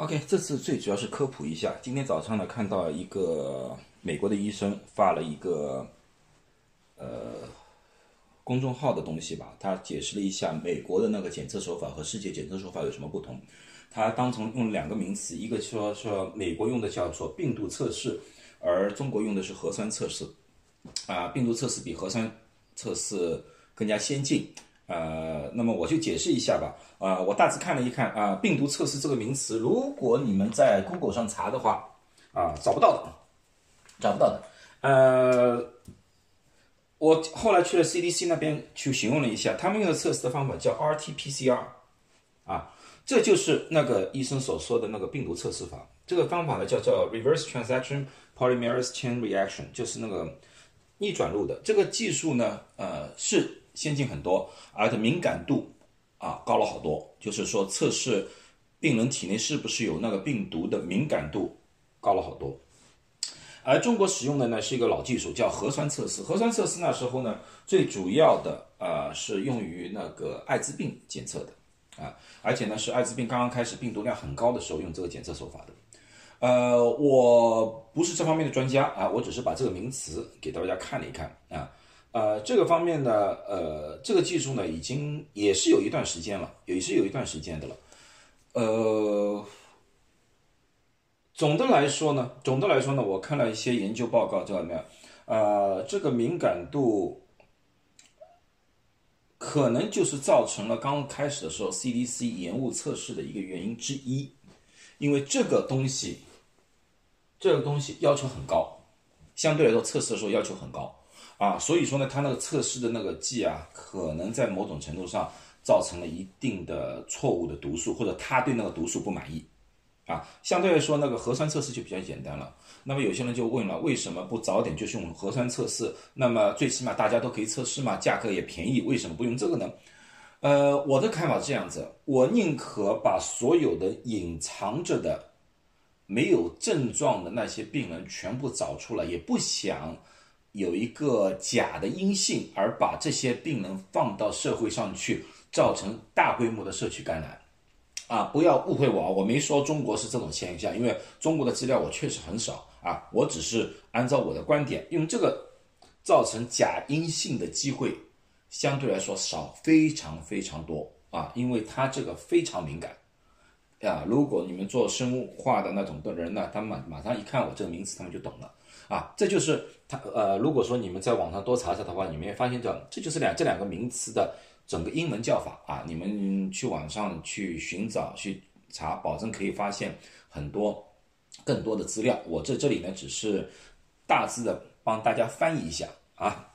OK，这次最主要是科普一下。今天早上呢，看到一个美国的医生发了一个呃公众号的东西吧，他解释了一下美国的那个检测手法和世界检测手法有什么不同。他当成用两个名词，一个说说美国用的叫做病毒测试，而中国用的是核酸测试。啊，病毒测试比核酸测试更加先进。呃，那么我就解释一下吧。啊，我大致看了一看啊，病毒测试这个名词，如果你们在 Google 上查的话，啊，找不到的，找不到的。呃，我后来去了 CDC 那边去询问了一下，他们用的测试的方法叫 RT-PCR，啊，这就是那个医生所说的那个病毒测试法。这个方法呢叫做 Reverse Transaction Polymerase Chain Reaction，就是那个逆转录的。这个技术呢，呃，是。先进很多，而且敏感度啊高了好多，就是说测试病人体内是不是有那个病毒的敏感度高了好多。而中国使用的呢是一个老技术，叫核酸测试。核酸测试那时候呢，最主要的呃是用于那个艾滋病检测的啊，而且呢是艾滋病刚刚开始病毒量很高的时候用这个检测手法的。呃，我不是这方面的专家啊，我只是把这个名词给大家看了一看啊。呃，这个方面呢，呃，这个技术呢，已经也是有一段时间了，也是有一段时间的了。呃，总的来说呢，总的来说呢，我看了一些研究报告，叫什么样？呃，这个敏感度可能就是造成了刚开始的时候 CDC 延误测试的一个原因之一，因为这个东西，这个东西要求很高，相对来说测试的时候要求很高。啊，所以说呢，它那个测试的那个剂啊，可能在某种程度上造成了一定的错误的毒素，或者他对那个毒素不满意，啊，相对来说那个核酸测试就比较简单了。那么有些人就问了，为什么不早点就是用核酸测试？那么最起码大家都可以测试嘛，价格也便宜，为什么不用这个呢？呃，我的看法是这样子，我宁可把所有的隐藏着的、没有症状的那些病人全部找出来，也不想。有一个假的阴性，而把这些病人放到社会上去，造成大规模的社区感染，啊，不要误会我啊，我没说中国是这种现象，因为中国的资料我确实很少啊，我只是按照我的观点，用这个造成假阴性的机会相对来说少，非常非常多啊，因为它这个非常敏感，啊，如果你们做生物化的那种的人呢，他马马上一看我这个名词，他们就懂了。啊，这就是他呃，如果说你们在网上多查查的话，你们会发现这这就是两这两个名词的整个英文叫法啊。你们去网上去寻找去查，保证可以发现很多更多的资料。我在这里呢，只是大致的帮大家翻译一下啊。